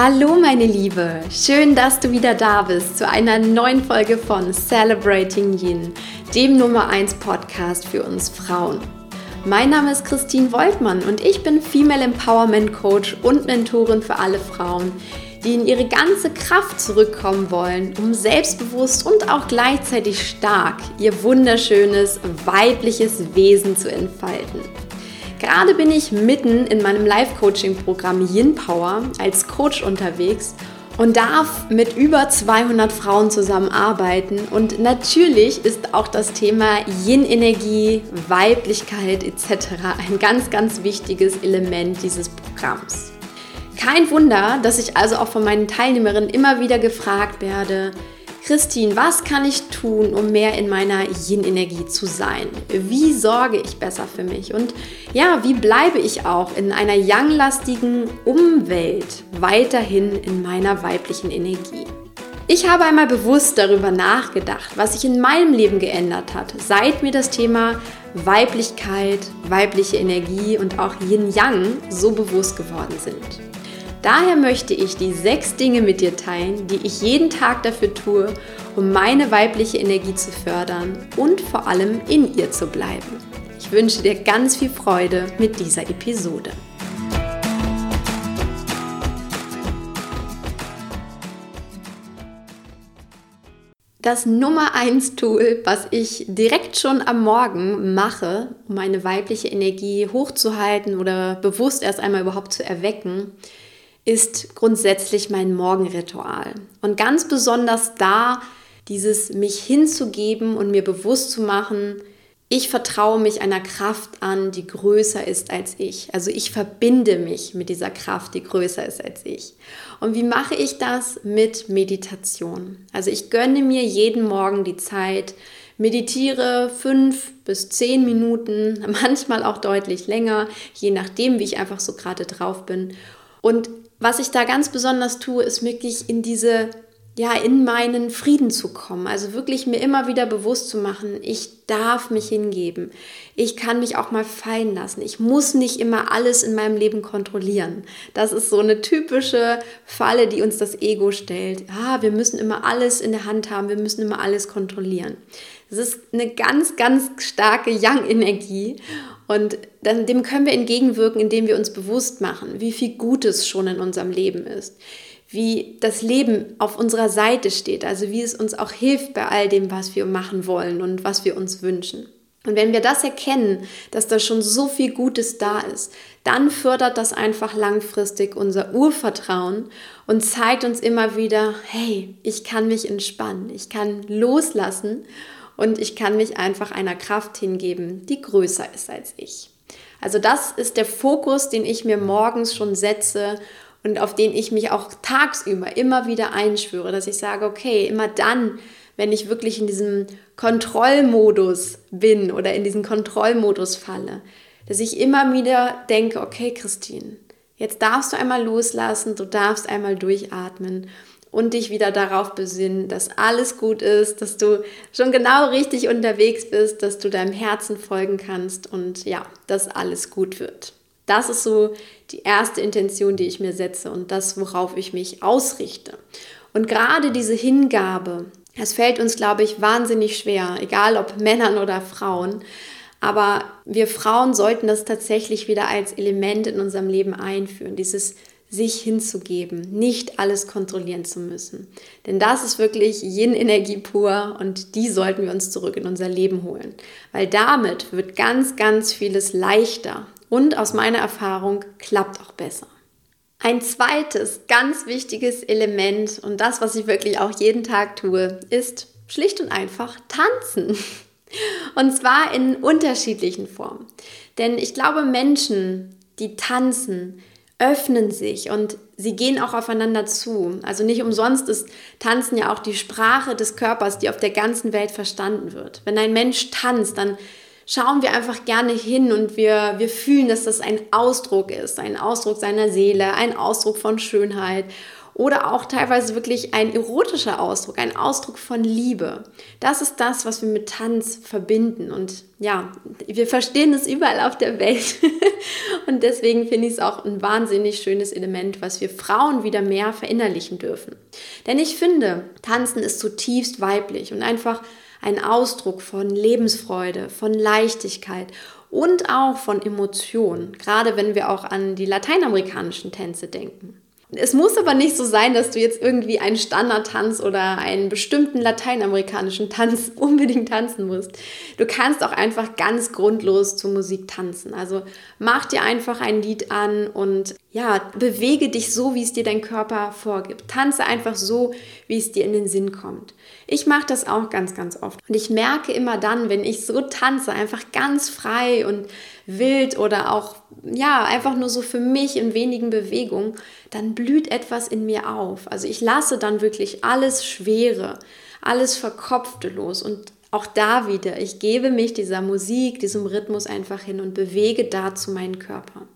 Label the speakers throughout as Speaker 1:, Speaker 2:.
Speaker 1: Hallo meine Liebe, schön, dass du wieder da bist zu einer neuen Folge von Celebrating Yin, dem Nummer 1 Podcast für uns Frauen. Mein Name ist Christine Woltmann und ich bin Female Empowerment Coach und Mentorin für alle Frauen, die in ihre ganze Kraft zurückkommen wollen, um selbstbewusst und auch gleichzeitig stark ihr wunderschönes weibliches Wesen zu entfalten. Gerade bin ich mitten in meinem Live-Coaching-Programm Yin Power als Coach unterwegs und darf mit über 200 Frauen zusammenarbeiten. Und natürlich ist auch das Thema Yin-Energie, Weiblichkeit etc. ein ganz, ganz wichtiges Element dieses Programms. Kein Wunder, dass ich also auch von meinen Teilnehmerinnen immer wieder gefragt werde, Christine, was kann ich tun, um mehr in meiner Yin-Energie zu sein? Wie sorge ich besser für mich? Und ja, wie bleibe ich auch in einer yang-lastigen Umwelt weiterhin in meiner weiblichen Energie? Ich habe einmal bewusst darüber nachgedacht, was sich in meinem Leben geändert hat, seit mir das Thema Weiblichkeit, weibliche Energie und auch Yin-Yang so bewusst geworden sind. Daher möchte ich die sechs Dinge mit dir teilen, die ich jeden Tag dafür tue, um meine weibliche Energie zu fördern und vor allem in ihr zu bleiben. Ich wünsche dir ganz viel Freude mit dieser Episode. Das Nummer 1 Tool, was ich direkt schon am Morgen mache, um meine weibliche Energie hochzuhalten oder bewusst erst einmal überhaupt zu erwecken, ist grundsätzlich mein Morgenritual. Und ganz besonders da, dieses mich hinzugeben und mir bewusst zu machen, ich vertraue mich einer Kraft an, die größer ist als ich. Also ich verbinde mich mit dieser Kraft, die größer ist als ich. Und wie mache ich das? Mit Meditation. Also ich gönne mir jeden Morgen die Zeit, meditiere fünf bis zehn Minuten, manchmal auch deutlich länger, je nachdem, wie ich einfach so gerade drauf bin. Und was ich da ganz besonders tue, ist wirklich in diese, ja, in meinen Frieden zu kommen. Also wirklich mir immer wieder bewusst zu machen, ich darf mich hingeben. Ich kann mich auch mal fallen lassen. Ich muss nicht immer alles in meinem Leben kontrollieren. Das ist so eine typische Falle, die uns das Ego stellt. Ah, wir müssen immer alles in der Hand haben, wir müssen immer alles kontrollieren. Das ist eine ganz, ganz starke Yang-Energie. Und dem können wir entgegenwirken, indem wir uns bewusst machen, wie viel Gutes schon in unserem Leben ist, wie das Leben auf unserer Seite steht, also wie es uns auch hilft bei all dem, was wir machen wollen und was wir uns wünschen. Und wenn wir das erkennen, dass da schon so viel Gutes da ist, dann fördert das einfach langfristig unser Urvertrauen und zeigt uns immer wieder, hey, ich kann mich entspannen, ich kann loslassen und ich kann mich einfach einer Kraft hingeben, die größer ist als ich. Also das ist der Fokus, den ich mir morgens schon setze und auf den ich mich auch tagsüber immer wieder einschwöre, dass ich sage, okay, immer dann, wenn ich wirklich in diesem Kontrollmodus bin oder in diesen Kontrollmodus falle, dass ich immer wieder denke, okay, Christine, jetzt darfst du einmal loslassen, du darfst einmal durchatmen und dich wieder darauf besinnen, dass alles gut ist, dass du schon genau richtig unterwegs bist, dass du deinem Herzen folgen kannst und ja, dass alles gut wird. Das ist so die erste Intention, die ich mir setze und das, worauf ich mich ausrichte. Und gerade diese Hingabe, es fällt uns, glaube ich, wahnsinnig schwer, egal ob Männern oder Frauen. Aber wir Frauen sollten das tatsächlich wieder als Element in unserem Leben einführen. Dieses sich hinzugeben, nicht alles kontrollieren zu müssen. Denn das ist wirklich Yin-Energie pur und die sollten wir uns zurück in unser Leben holen. Weil damit wird ganz, ganz vieles leichter und aus meiner Erfahrung klappt auch besser. Ein zweites ganz wichtiges Element und das, was ich wirklich auch jeden Tag tue, ist schlicht und einfach tanzen. Und zwar in unterschiedlichen Formen. Denn ich glaube, Menschen, die tanzen, öffnen sich und sie gehen auch aufeinander zu. Also nicht umsonst ist Tanzen ja auch die Sprache des Körpers, die auf der ganzen Welt verstanden wird. Wenn ein Mensch tanzt, dann schauen wir einfach gerne hin und wir, wir fühlen, dass das ein Ausdruck ist, ein Ausdruck seiner Seele, ein Ausdruck von Schönheit oder auch teilweise wirklich ein erotischer Ausdruck, ein Ausdruck von Liebe. Das ist das, was wir mit Tanz verbinden. Und ja, wir verstehen es überall auf der Welt. und deswegen finde ich es auch ein wahnsinnig schönes Element, was wir Frauen wieder mehr verinnerlichen dürfen. Denn ich finde, Tanzen ist zutiefst weiblich und einfach ein Ausdruck von Lebensfreude, von Leichtigkeit und auch von Emotionen, gerade wenn wir auch an die lateinamerikanischen Tänze denken. Es muss aber nicht so sein, dass du jetzt irgendwie einen Standardtanz oder einen bestimmten lateinamerikanischen Tanz unbedingt tanzen musst. Du kannst auch einfach ganz grundlos zur Musik tanzen. Also mach dir einfach ein Lied an und ja, bewege dich so, wie es dir dein Körper vorgibt. Tanze einfach so, wie es dir in den Sinn kommt. Ich mache das auch ganz, ganz oft. Und ich merke immer dann, wenn ich so tanze, einfach ganz frei und wild oder auch, ja, einfach nur so für mich in wenigen Bewegungen, dann blüht etwas in mir auf. Also ich lasse dann wirklich alles Schwere, alles Verkopfte los und auch da wieder, ich gebe mich dieser Musik, diesem Rhythmus einfach hin und bewege dazu meinen Körper.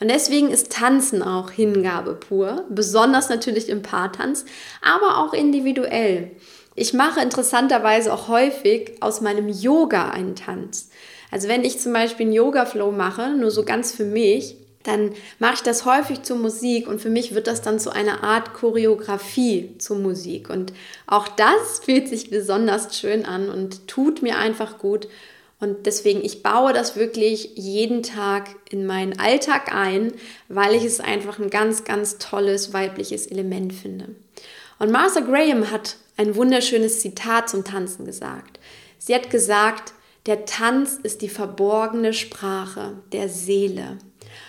Speaker 1: Und deswegen ist Tanzen auch Hingabe pur, besonders natürlich im Paartanz, aber auch individuell. Ich mache interessanterweise auch häufig aus meinem Yoga einen Tanz. Also wenn ich zum Beispiel einen Yoga-Flow mache, nur so ganz für mich, dann mache ich das häufig zur Musik und für mich wird das dann zu einer Art Choreografie zur Musik. Und auch das fühlt sich besonders schön an und tut mir einfach gut. Und deswegen, ich baue das wirklich jeden Tag in meinen Alltag ein, weil ich es einfach ein ganz, ganz tolles weibliches Element finde. Und Martha Graham hat ein wunderschönes Zitat zum Tanzen gesagt. Sie hat gesagt, der Tanz ist die verborgene Sprache der Seele.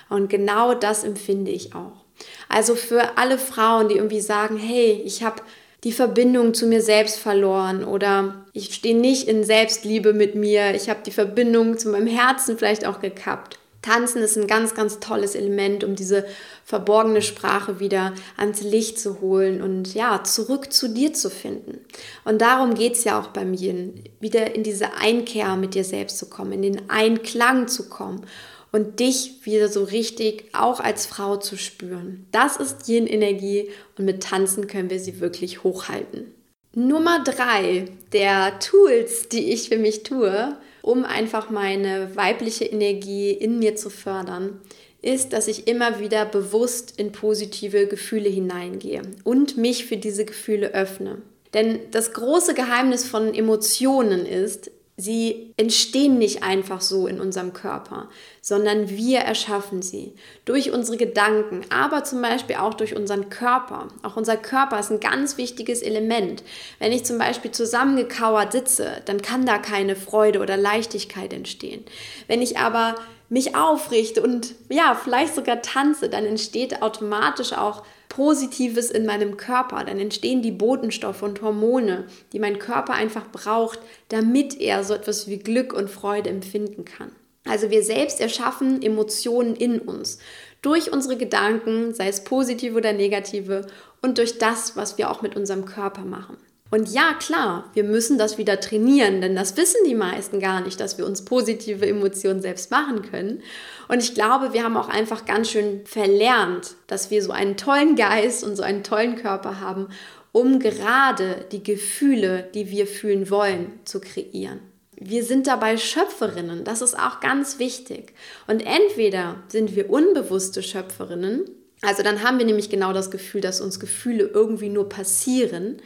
Speaker 1: Und genau das empfinde ich auch. Also für alle Frauen, die irgendwie sagen, hey, ich habe die Verbindung zu mir selbst verloren oder ich stehe nicht in Selbstliebe mit mir, ich habe die Verbindung zu meinem Herzen vielleicht auch gekappt. Tanzen ist ein ganz, ganz tolles Element, um diese verborgene Sprache wieder ans Licht zu holen und ja, zurück zu dir zu finden. Und darum geht es ja auch bei mir, wieder in diese Einkehr mit dir selbst zu kommen, in den Einklang zu kommen und dich wieder so richtig auch als Frau zu spüren. Das ist Yin-Energie und mit Tanzen können wir sie wirklich hochhalten. Nummer drei der Tools, die ich für mich tue, um einfach meine weibliche Energie in mir zu fördern, ist, dass ich immer wieder bewusst in positive Gefühle hineingehe und mich für diese Gefühle öffne. Denn das große Geheimnis von Emotionen ist, Sie entstehen nicht einfach so in unserem Körper, sondern wir erschaffen sie durch unsere Gedanken, aber zum Beispiel auch durch unseren Körper. Auch unser Körper ist ein ganz wichtiges Element. Wenn ich zum Beispiel zusammengekauert sitze, dann kann da keine Freude oder Leichtigkeit entstehen. Wenn ich aber mich aufrichte und ja, vielleicht sogar tanze, dann entsteht automatisch auch Positives in meinem Körper. Dann entstehen die Botenstoffe und Hormone, die mein Körper einfach braucht, damit er so etwas wie Glück und Freude empfinden kann. Also wir selbst erschaffen Emotionen in uns durch unsere Gedanken, sei es positive oder negative, und durch das, was wir auch mit unserem Körper machen. Und ja, klar, wir müssen das wieder trainieren, denn das wissen die meisten gar nicht, dass wir uns positive Emotionen selbst machen können. Und ich glaube, wir haben auch einfach ganz schön verlernt, dass wir so einen tollen Geist und so einen tollen Körper haben, um gerade die Gefühle, die wir fühlen wollen, zu kreieren. Wir sind dabei Schöpferinnen, das ist auch ganz wichtig. Und entweder sind wir unbewusste Schöpferinnen, also dann haben wir nämlich genau das Gefühl, dass uns Gefühle irgendwie nur passieren,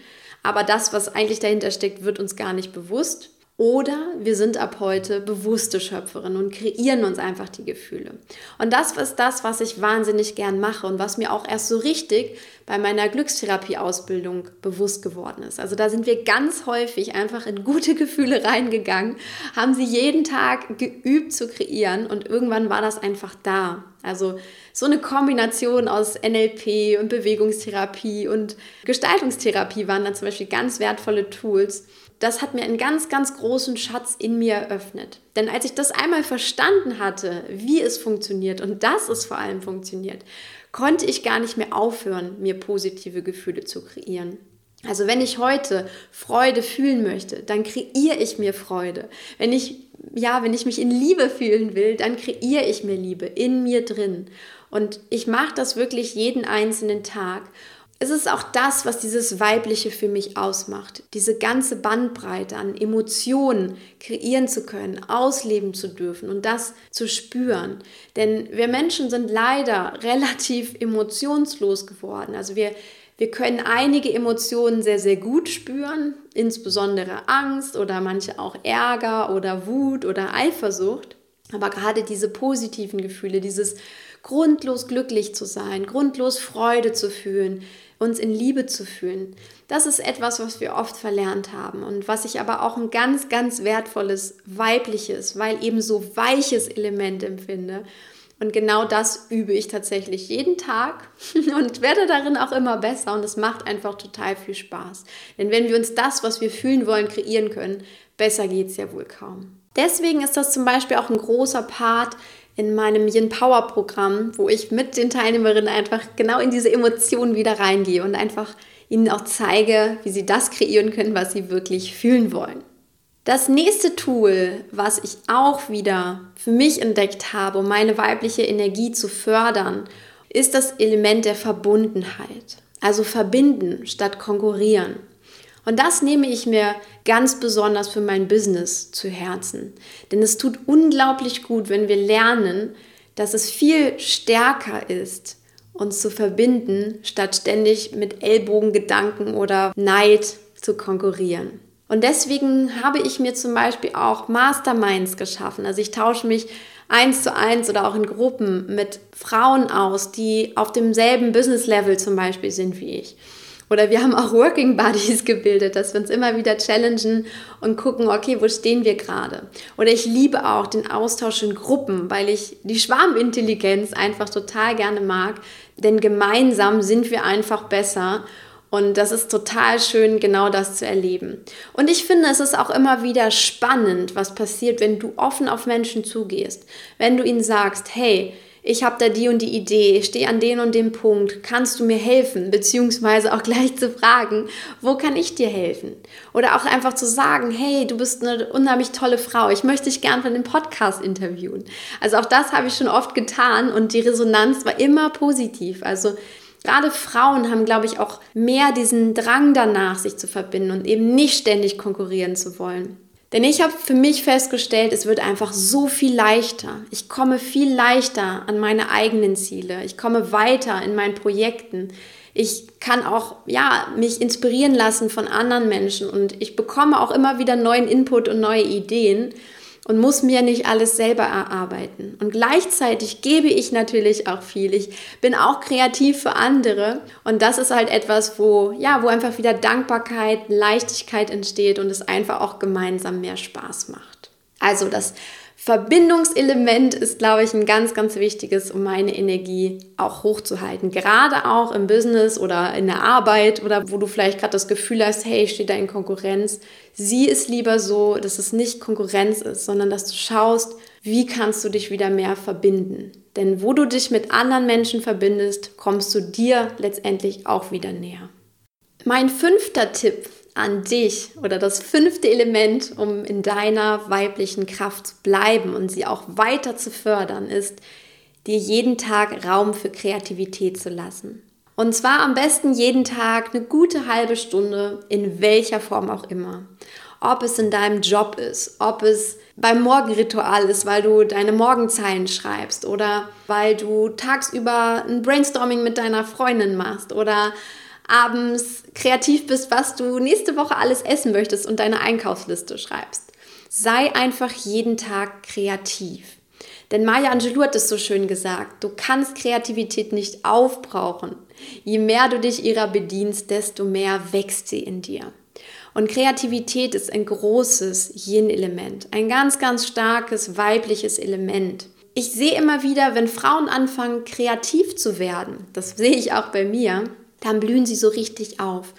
Speaker 1: aber das, was eigentlich dahinter steckt, wird uns gar nicht bewusst. Oder wir sind ab heute bewusste Schöpferinnen und kreieren uns einfach die Gefühle. Und das ist das, was ich wahnsinnig gern mache und was mir auch erst so richtig bei meiner Glückstherapie-Ausbildung bewusst geworden ist. Also da sind wir ganz häufig einfach in gute Gefühle reingegangen, haben sie jeden Tag geübt zu kreieren und irgendwann war das einfach da. Also so eine Kombination aus NLP und Bewegungstherapie und Gestaltungstherapie waren dann zum Beispiel ganz wertvolle Tools. Das hat mir einen ganz, ganz großen Schatz in mir eröffnet. Denn als ich das einmal verstanden hatte, wie es funktioniert und dass es vor allem funktioniert, konnte ich gar nicht mehr aufhören, mir positive Gefühle zu kreieren. Also wenn ich heute Freude fühlen möchte, dann kreiere ich mir Freude. Wenn ich ja, wenn ich mich in Liebe fühlen will, dann kreiere ich mir Liebe in mir drin. Und ich mache das wirklich jeden einzelnen Tag. es ist auch das, was dieses Weibliche für mich ausmacht. Diese ganze Bandbreite an Emotionen kreieren zu können, ausleben zu dürfen und das zu spüren. Denn wir Menschen sind leider relativ emotionslos geworden. Also wir, wir können einige Emotionen sehr, sehr gut spüren, insbesondere Angst oder manche auch Ärger oder Wut oder Eifersucht. Aber gerade diese positiven Gefühle, dieses grundlos glücklich zu sein, grundlos Freude zu fühlen, uns in Liebe zu fühlen. Das ist etwas, was wir oft verlernt haben und was ich aber auch ein ganz, ganz wertvolles weibliches, weil eben so weiches Element empfinde. Und genau das übe ich tatsächlich jeden Tag und werde darin auch immer besser und es macht einfach total viel Spaß. Denn wenn wir uns das, was wir fühlen wollen, kreieren können, besser geht es ja wohl kaum. Deswegen ist das zum Beispiel auch ein großer Part in meinem Yin Power Programm, wo ich mit den Teilnehmerinnen einfach genau in diese Emotionen wieder reingehe und einfach ihnen auch zeige, wie sie das kreieren können, was sie wirklich fühlen wollen. Das nächste Tool, was ich auch wieder für mich entdeckt habe, um meine weibliche Energie zu fördern, ist das Element der Verbundenheit. Also verbinden statt konkurrieren. Und das nehme ich mir ganz besonders für mein Business zu Herzen. Denn es tut unglaublich gut, wenn wir lernen, dass es viel stärker ist, uns zu verbinden, statt ständig mit Ellbogengedanken oder Neid zu konkurrieren. Und deswegen habe ich mir zum Beispiel auch Masterminds geschaffen. Also ich tausche mich eins zu eins oder auch in Gruppen mit Frauen aus, die auf demselben Business-Level zum Beispiel sind wie ich. Oder wir haben auch Working Buddies gebildet, dass wir uns immer wieder challengen und gucken, okay, wo stehen wir gerade? Oder ich liebe auch den Austausch in Gruppen, weil ich die Schwarmintelligenz einfach total gerne mag, denn gemeinsam sind wir einfach besser. Und das ist total schön, genau das zu erleben. Und ich finde, es ist auch immer wieder spannend, was passiert, wenn du offen auf Menschen zugehst. Wenn du ihnen sagst, hey, ich habe da die und die Idee, ich stehe an den und dem Punkt, kannst du mir helfen? Beziehungsweise auch gleich zu fragen, wo kann ich dir helfen? Oder auch einfach zu sagen, hey, du bist eine unheimlich tolle Frau, ich möchte dich gern von dem Podcast interviewen. Also auch das habe ich schon oft getan und die Resonanz war immer positiv. Also Gerade Frauen haben, glaube ich, auch mehr diesen Drang danach, sich zu verbinden und eben nicht ständig konkurrieren zu wollen. Denn ich habe für mich festgestellt, es wird einfach so viel leichter. Ich komme viel leichter an meine eigenen Ziele. Ich komme weiter in meinen Projekten. Ich kann auch ja, mich inspirieren lassen von anderen Menschen und ich bekomme auch immer wieder neuen Input und neue Ideen und muss mir nicht alles selber erarbeiten. Und gleichzeitig gebe ich natürlich auch viel. Ich bin auch kreativ für andere und das ist halt etwas, wo ja, wo einfach wieder Dankbarkeit, Leichtigkeit entsteht und es einfach auch gemeinsam mehr Spaß macht. Also das Verbindungselement ist, glaube ich, ein ganz, ganz wichtiges, um meine Energie auch hochzuhalten. Gerade auch im Business oder in der Arbeit oder wo du vielleicht gerade das Gefühl hast, hey, ich stehe da in Konkurrenz. Sieh es lieber so, dass es nicht Konkurrenz ist, sondern dass du schaust, wie kannst du dich wieder mehr verbinden. Denn wo du dich mit anderen Menschen verbindest, kommst du dir letztendlich auch wieder näher. Mein fünfter Tipp an dich oder das fünfte Element, um in deiner weiblichen Kraft zu bleiben und sie auch weiter zu fördern, ist, dir jeden Tag Raum für Kreativität zu lassen. Und zwar am besten jeden Tag eine gute halbe Stunde, in welcher Form auch immer. Ob es in deinem Job ist, ob es beim Morgenritual ist, weil du deine Morgenzeilen schreibst oder weil du tagsüber ein Brainstorming mit deiner Freundin machst oder abends kreativ bist, was du nächste Woche alles essen möchtest und deine Einkaufsliste schreibst. Sei einfach jeden Tag kreativ. Denn Maya Angelou hat es so schön gesagt, du kannst Kreativität nicht aufbrauchen. Je mehr du dich ihrer bedienst, desto mehr wächst sie in dir. Und Kreativität ist ein großes Yin-Element, ein ganz, ganz starkes weibliches Element. Ich sehe immer wieder, wenn Frauen anfangen, kreativ zu werden, das sehe ich auch bei mir, dann blühen sie so richtig auf.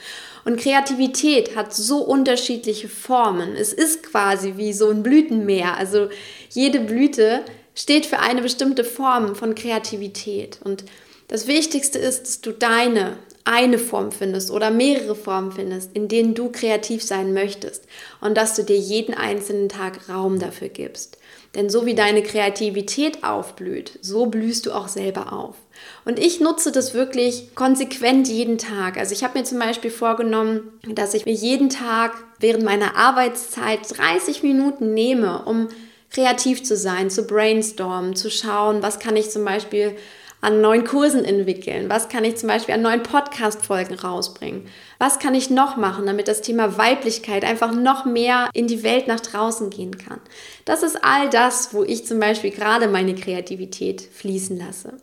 Speaker 1: Und Kreativität hat so unterschiedliche Formen. Es ist quasi wie so ein Blütenmeer. Also jede Blüte steht für eine bestimmte Form von Kreativität. Und das Wichtigste ist, dass du deine eine Form findest oder mehrere Formen findest, in denen du kreativ sein möchtest und dass du dir jeden einzelnen Tag Raum dafür gibst. Denn so wie deine Kreativität aufblüht, so blühst du auch selber auf. Und ich nutze das wirklich konsequent jeden Tag. Also ich habe mir zum Beispiel vorgenommen, dass ich mir jeden Tag während meiner Arbeitszeit 30 Minuten nehme, um kreativ zu sein, zu brainstormen, zu schauen, was kann ich zum Beispiel an neuen Kursen entwickeln? Was kann ich zum Beispiel an neuen Podcast-Folgen rausbringen? Was kann ich noch machen, damit das Thema Weiblichkeit einfach noch mehr in die Welt nach draußen gehen kann? Das ist all das, wo ich zum Beispiel gerade meine Kreativität fließen lasse.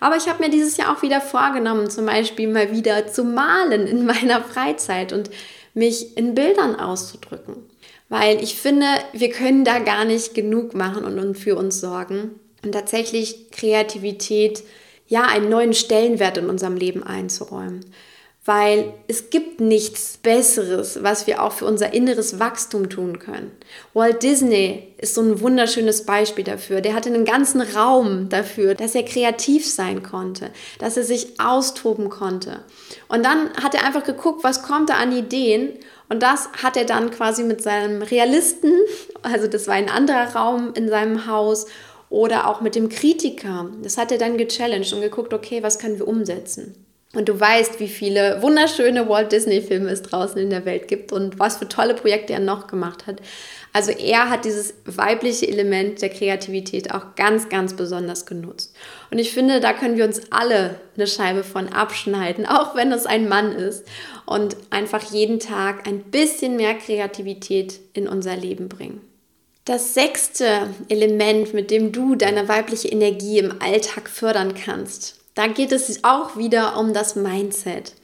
Speaker 1: Aber ich habe mir dieses Jahr auch wieder vorgenommen, zum Beispiel mal wieder zu malen in meiner Freizeit und mich in Bildern auszudrücken. Weil ich finde, wir können da gar nicht genug machen und für uns sorgen. Und tatsächlich Kreativität ja, einen neuen Stellenwert in unserem Leben einzuräumen. Weil es gibt nichts Besseres, was wir auch für unser inneres Wachstum tun können. Walt Disney ist so ein wunderschönes Beispiel dafür. Der hatte einen ganzen Raum dafür, dass er kreativ sein konnte, dass er sich austoben konnte. Und dann hat er einfach geguckt, was kommt da an Ideen. Und das hat er dann quasi mit seinem Realisten, also das war ein anderer Raum in seinem Haus, oder auch mit dem Kritiker. Das hat er dann gechallenged und geguckt, okay, was können wir umsetzen? Und du weißt, wie viele wunderschöne Walt Disney-Filme es draußen in der Welt gibt und was für tolle Projekte er noch gemacht hat. Also er hat dieses weibliche Element der Kreativität auch ganz, ganz besonders genutzt. Und ich finde, da können wir uns alle eine Scheibe von abschneiden, auch wenn es ein Mann ist. Und einfach jeden Tag ein bisschen mehr Kreativität in unser Leben bringen. Das sechste Element, mit dem du deine weibliche Energie im Alltag fördern kannst, da geht es auch wieder um das Mindset.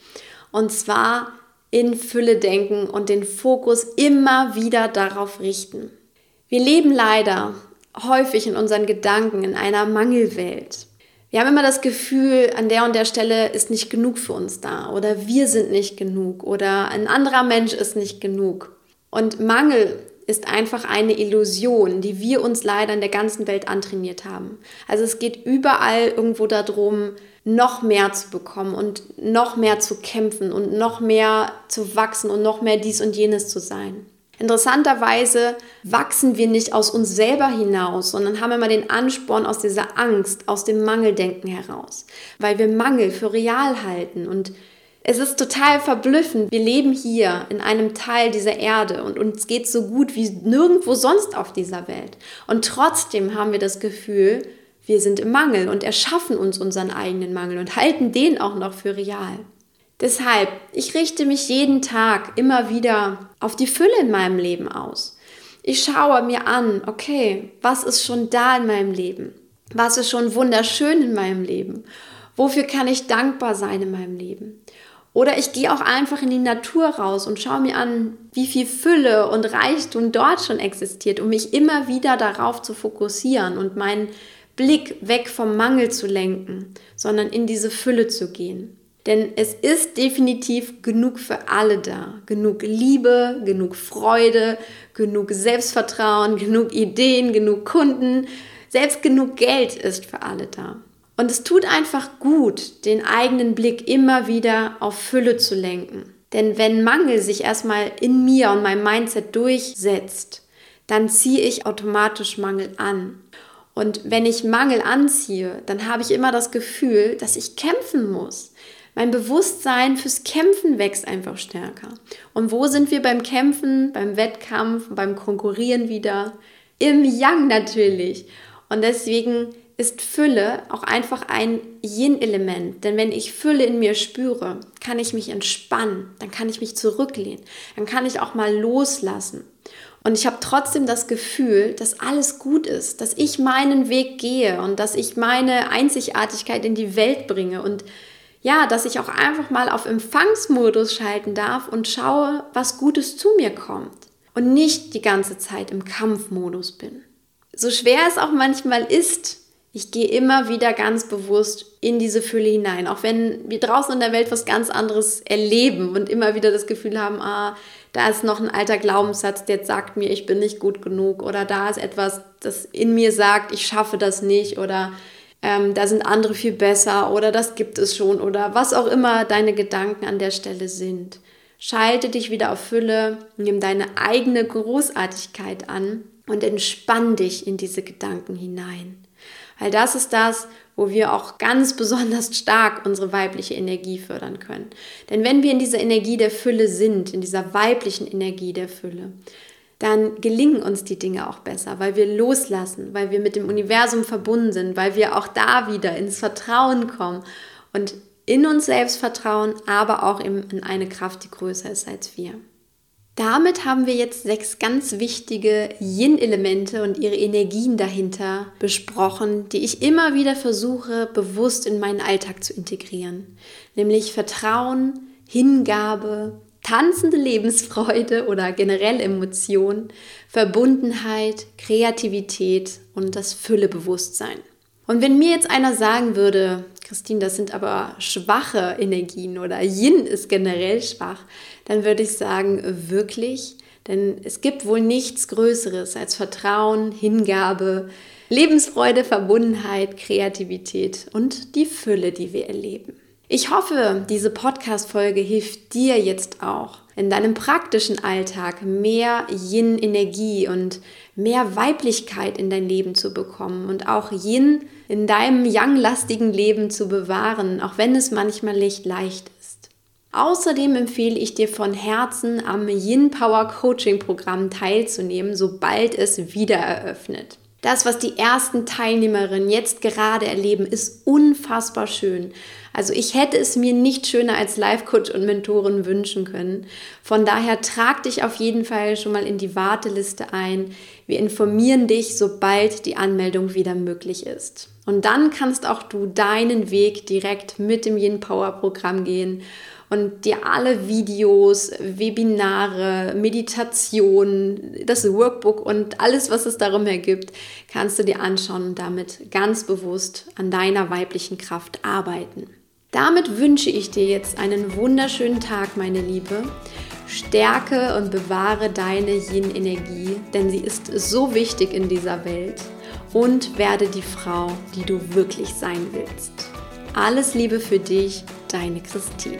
Speaker 1: Und zwar in Fülle denken und den Fokus immer wieder darauf richten. Wir leben leider häufig in unseren Gedanken in einer Mangelwelt. Wir haben immer das Gefühl, an der und der Stelle ist nicht genug für uns da oder wir sind nicht genug oder ein anderer Mensch ist nicht genug. Und Mangel ist einfach eine Illusion, die wir uns leider in der ganzen Welt antrainiert haben. Also es geht überall irgendwo darum, noch mehr zu bekommen und noch mehr zu kämpfen und noch mehr zu wachsen und noch mehr dies und jenes zu sein. Interessanterweise wachsen wir nicht aus uns selber hinaus, sondern haben immer den Ansporn aus dieser Angst, aus dem Mangeldenken heraus, weil wir Mangel für real halten und es ist total verblüffend. Wir leben hier in einem Teil dieser Erde und uns geht so gut wie nirgendwo sonst auf dieser Welt. Und trotzdem haben wir das Gefühl, wir sind im Mangel und erschaffen uns unseren eigenen Mangel und halten den auch noch für real. Deshalb, ich richte mich jeden Tag immer wieder auf die Fülle in meinem Leben aus. Ich schaue mir an, okay, was ist schon da in meinem Leben? Was ist schon wunderschön in meinem Leben? Wofür kann ich dankbar sein in meinem Leben? Oder ich gehe auch einfach in die Natur raus und schaue mir an, wie viel Fülle und Reichtum dort schon existiert, um mich immer wieder darauf zu fokussieren und meinen Blick weg vom Mangel zu lenken, sondern in diese Fülle zu gehen. Denn es ist definitiv genug für alle da. Genug Liebe, genug Freude, genug Selbstvertrauen, genug Ideen, genug Kunden. Selbst genug Geld ist für alle da. Und es tut einfach gut, den eigenen Blick immer wieder auf Fülle zu lenken. Denn wenn Mangel sich erstmal in mir und meinem Mindset durchsetzt, dann ziehe ich automatisch Mangel an. Und wenn ich Mangel anziehe, dann habe ich immer das Gefühl, dass ich kämpfen muss. Mein Bewusstsein fürs Kämpfen wächst einfach stärker. Und wo sind wir beim Kämpfen, beim Wettkampf, beim Konkurrieren wieder? Im Yang natürlich. Und deswegen ist Fülle auch einfach ein Yin-Element. Denn wenn ich Fülle in mir spüre, kann ich mich entspannen, dann kann ich mich zurücklehnen, dann kann ich auch mal loslassen. Und ich habe trotzdem das Gefühl, dass alles gut ist, dass ich meinen Weg gehe und dass ich meine Einzigartigkeit in die Welt bringe und ja, dass ich auch einfach mal auf Empfangsmodus schalten darf und schaue, was Gutes zu mir kommt und nicht die ganze Zeit im Kampfmodus bin. So schwer es auch manchmal ist, ich gehe immer wieder ganz bewusst in diese Fülle hinein, auch wenn wir draußen in der Welt was ganz anderes erleben und immer wieder das Gefühl haben, ah, da ist noch ein alter Glaubenssatz, der sagt mir, ich bin nicht gut genug oder da ist etwas, das in mir sagt, ich schaffe das nicht oder ähm, da sind andere viel besser oder das gibt es schon oder was auch immer deine Gedanken an der Stelle sind. Schalte dich wieder auf Fülle, nimm deine eigene Großartigkeit an und entspann dich in diese Gedanken hinein. Weil das ist das, wo wir auch ganz besonders stark unsere weibliche Energie fördern können. Denn wenn wir in dieser Energie der Fülle sind, in dieser weiblichen Energie der Fülle, dann gelingen uns die Dinge auch besser, weil wir loslassen, weil wir mit dem Universum verbunden sind, weil wir auch da wieder ins Vertrauen kommen und in uns selbst vertrauen, aber auch in eine Kraft, die größer ist als wir. Damit haben wir jetzt sechs ganz wichtige Yin-Elemente und ihre Energien dahinter besprochen, die ich immer wieder versuche, bewusst in meinen Alltag zu integrieren. Nämlich Vertrauen, Hingabe, tanzende Lebensfreude oder generell Emotion, Verbundenheit, Kreativität und das Füllebewusstsein. Und wenn mir jetzt einer sagen würde, Christine, das sind aber schwache Energien oder Yin ist generell schwach, dann würde ich sagen, wirklich, denn es gibt wohl nichts Größeres als Vertrauen, Hingabe, Lebensfreude, Verbundenheit, Kreativität und die Fülle, die wir erleben. Ich hoffe, diese Podcast-Folge hilft dir jetzt auch, in deinem praktischen Alltag mehr Yin-Energie und mehr Weiblichkeit in dein Leben zu bekommen und auch Yin in deinem Yang-lastigen Leben zu bewahren, auch wenn es manchmal nicht leicht ist. Außerdem empfehle ich dir von Herzen am Yin Power Coaching Programm teilzunehmen, sobald es wieder eröffnet. Das, was die ersten Teilnehmerinnen jetzt gerade erleben, ist unfassbar schön. Also ich hätte es mir nicht schöner als Life-Coach und Mentorin wünschen können. Von daher trag dich auf jeden Fall schon mal in die Warteliste ein. Wir informieren dich, sobald die Anmeldung wieder möglich ist. Und dann kannst auch du deinen Weg direkt mit dem Yin Power Programm gehen und dir alle Videos, Webinare, Meditationen, das Workbook und alles, was es darum ergibt, kannst du dir anschauen und damit ganz bewusst an deiner weiblichen Kraft arbeiten. Damit wünsche ich dir jetzt einen wunderschönen Tag, meine Liebe. Stärke und bewahre deine Yin-Energie, denn sie ist so wichtig in dieser Welt. Und werde die Frau, die du wirklich sein willst. Alles Liebe für dich, deine Christine.